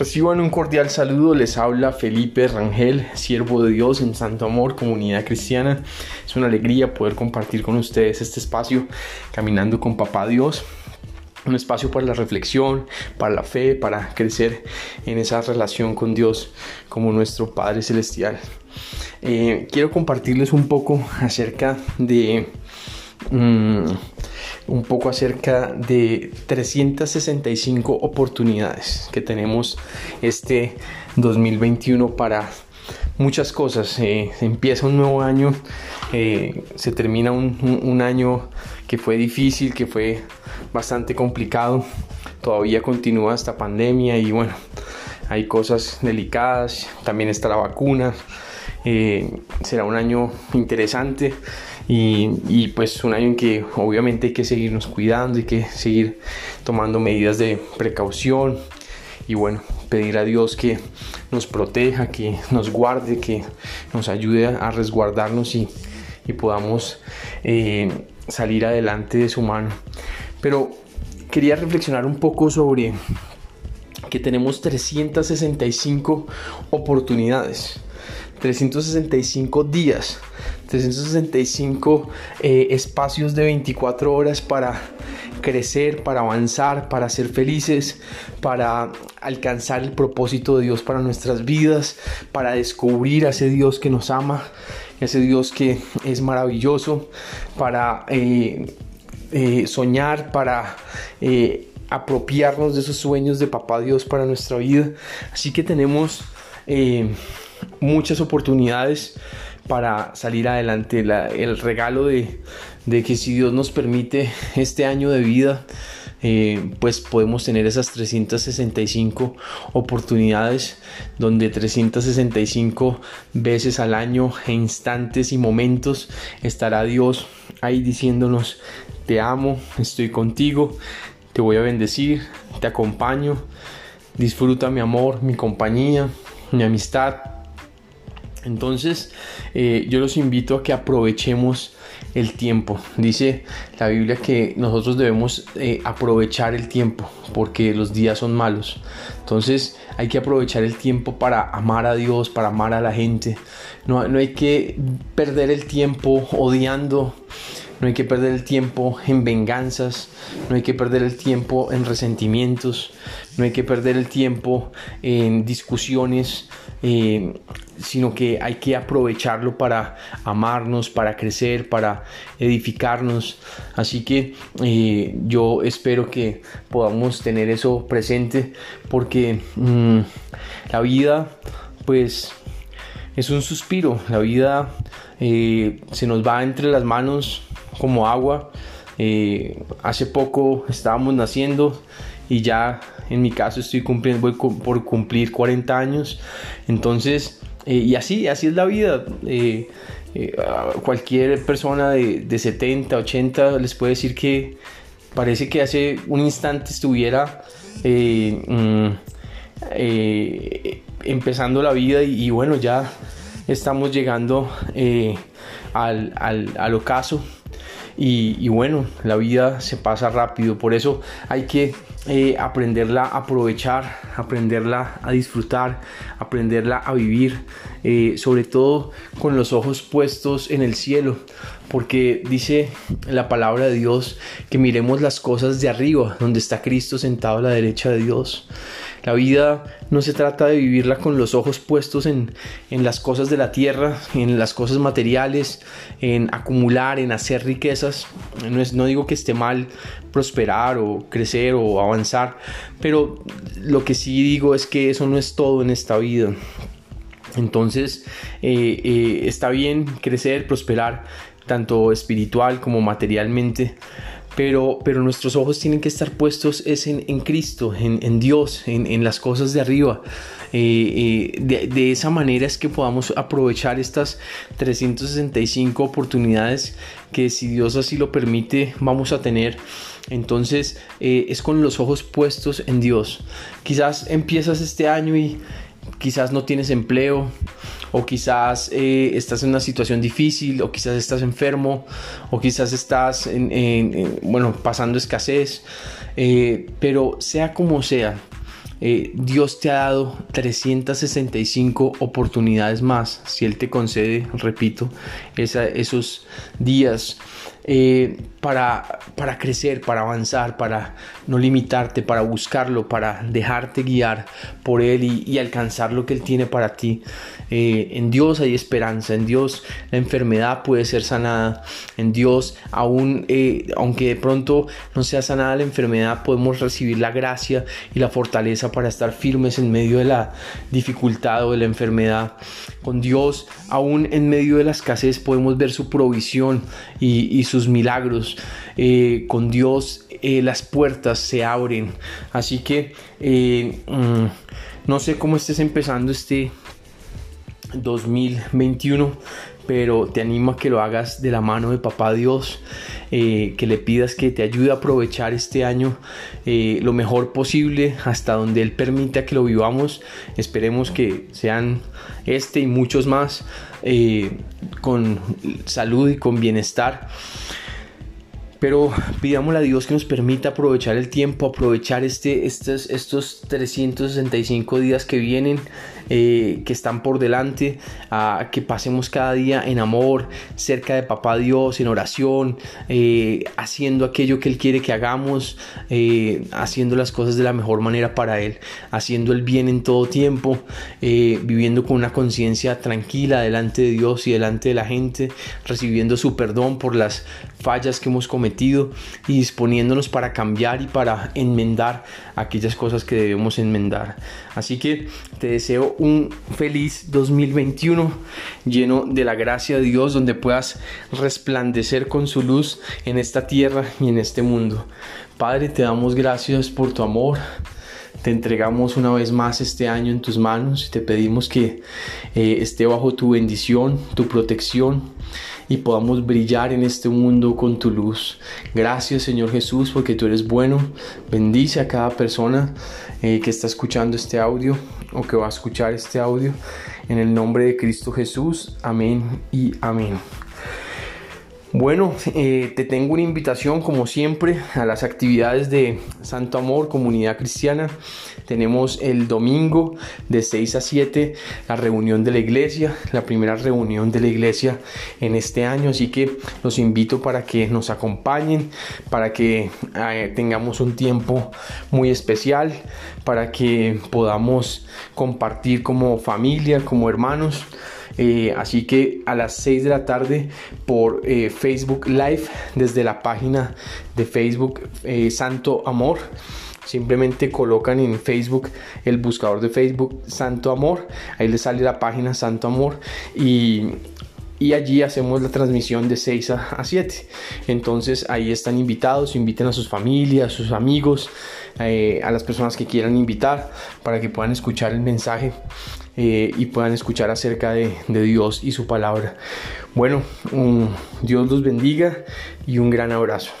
Reciban un cordial saludo, les habla Felipe Rangel, siervo de Dios en Santo Amor, comunidad cristiana. Es una alegría poder compartir con ustedes este espacio, caminando con Papá Dios. Un espacio para la reflexión, para la fe, para crecer en esa relación con Dios como nuestro Padre Celestial. Eh, quiero compartirles un poco acerca de... Mm, un poco acerca de 365 oportunidades que tenemos este 2021 para muchas cosas. Eh, empieza un nuevo año, eh, se termina un, año que fue difícil, que fue bastante complicado. Todavía continúa esta pandemia y bueno, hay cosas delicadas. También está la vacuna. Eh, será un año interesante y, pues un año en que obviamente hay que seguirnos cuidando, hay que seguir tomando medidas de precaución y bueno, pedir a Dios que nos proteja, que nos guarde, que nos ayude a resguardarnos y, podamos eh, salir adelante de su mano. Pero quería reflexionar un poco sobre que tenemos 365 oportunidades, 365 días 365 eh, espacios de 24 horas para crecer, para avanzar, para ser felices, para alcanzar el propósito de Dios para nuestras vidas, para descubrir a ese Dios que nos ama, ese Dios que es maravilloso, para eh, eh, soñar, para apropiarnos de esos sueños de Papá Dios para nuestra vida. Así que tenemos muchas oportunidades para salir adelante. el regalo de, que si Dios nos permite este año de vida, eh, pues podemos tener esas 365 oportunidades donde 365 veces al año, instantes y momentos, estará Dios ahí diciéndonos, te amo, estoy contigo, te voy a bendecir, te acompaño, disfruta mi amor, mi compañía, mi amistad, entonces, eh, yo los invito a que aprovechemos el tiempo. Dice la Biblia que nosotros debemos eh, aprovechar el tiempo porque los días son malos. Entonces, hay que aprovechar el tiempo para amar a Dios, para amar a la gente. No, no hay que perder el tiempo odiando. No hay que perder el tiempo en venganzas, no hay que perder el tiempo en resentimientos, no hay que perder el tiempo en discusiones, eh, sino que hay que aprovecharlo para amarnos, para crecer, para edificarnos. Así que eh, yo espero que podamos tener eso presente porque mm, la vida pues es un suspiro, la vida eh, se nos va entre las manos como agua. hace poco estábamos naciendo y ya en mi caso estoy cumpliendo, voy por cumplir 40 años. Entonces, eh, y así, así es la vida. Eh, eh, cualquier persona de, de, 70, 80 les puede decir que parece que hace un instante estuviera mm, empezando la vida y, bueno, ya estamos llegando al, al, al ocaso. Y, bueno, la vida se pasa rápido, por eso hay que eh, aprenderla a aprovechar, aprenderla a disfrutar, aprenderla a vivir, eh, sobre todo con los ojos puestos en el cielo, porque dice la palabra de Dios que miremos las cosas de arriba, donde está Cristo sentado a la derecha de Dios. La vida no se trata de vivirla con los ojos puestos en, las cosas de la tierra, en las cosas materiales, en acumular, en hacer riquezas. No, no digo que esté mal prosperar o crecer o avanzar, pero lo que sí digo es que eso no es todo en esta vida. Entonces eh, eh, está bien crecer, prosperar, tanto espiritual como materialmente, pero, pero nuestros ojos tienen que estar puestos es en, Cristo, en, Dios, en, las cosas de arriba. Eh, eh, de, esa manera es que podamos aprovechar estas 365 oportunidades que si Dios así lo permite vamos a tener. Entonces eh, es con los ojos puestos en Dios. Quizás empiezas este año y quizás no tienes empleo o quizás eh, estás en una situación difícil, o quizás estás enfermo, o quizás estás en, bueno, pasando escasez, eh, pero sea como sea, eh, Dios te ha dado 365 oportunidades más. Si Él te concede, repito, esos días eh, para, para crecer, para avanzar, para no limitarte, para buscarlo, para dejarte guiar por Él y, alcanzar lo que Él tiene para ti. Eh, en Dios hay esperanza, en Dios la enfermedad puede ser sanada, en Dios aún, eh, aunque de pronto no sea sanada la enfermedad, podemos recibir la gracia y la fortaleza para estar firmes en medio de la dificultad o de la enfermedad. Con Dios, aún en medio de la escasez, podemos ver su provisión y, y milagros. Eh, con Dios eh, las puertas se abren. Así que eh, mm, no sé cómo estés empezando este 2021, pero te animo a que lo hagas de la mano de Papá Dios, que le pidas que te ayude a aprovechar este año lo mejor posible hasta donde Él permita que lo vivamos. Esperemos que sean este y muchos más con salud y con bienestar. Pero pidámosle a Dios que nos permita aprovechar el tiempo, aprovechar este, estos, estos 365 días que vienen eh, que están por delante, que pasemos cada día en amor, cerca de Papá Dios, en oración, eh, haciendo aquello que Él quiere que hagamos, eh, haciendo las cosas de la mejor manera para Él, haciendo el bien en todo tiempo, viviendo con una conciencia tranquila delante de Dios y delante de la gente, recibiendo su perdón por las fallas que hemos cometido y disponiéndonos para cambiar y para enmendar aquellas cosas que debemos enmendar. Así que te deseo un feliz 2021 lleno de la gracia de Dios donde puedas resplandecer con su luz en esta tierra y en este mundo. Padre, te damos gracias por tu amor. Te entregamos una vez más este año en tus manos y te pedimos que eh, esté bajo tu bendición, tu protección y podamos brillar en este mundo con tu luz. Gracias Señor Jesús porque tú eres bueno. Bendice a cada persona eh, que está escuchando este audio o que va a escuchar este audio. En el nombre de Cristo Jesús. Amén y amén. Bueno, eh, te tengo una invitación como siempre a las actividades de Santo Amor, Comunidad Cristiana. Tenemos el domingo de 6 a 7 la reunión de la iglesia, la primera reunión de la iglesia en este año, así que los invito para que nos acompañen, para que eh, tengamos un tiempo muy especial, para que podamos compartir como familia, como hermanos. Eh, así que a las 6 de la tarde por eh, Facebook Live desde la página de Facebook eh, Santo Amor. Simplemente colocan en Facebook el buscador de Facebook Santo Amor. Ahí les sale la página Santo Amor y, y allí hacemos la transmisión de 6 a, 7. Entonces ahí están invitados, inviten a sus familias, a sus amigos, a las personas que quieran invitar para que puedan escuchar el mensaje eh, y puedan escuchar acerca de, Dios y su palabra. Bueno, Dios los bendiga y un gran abrazo.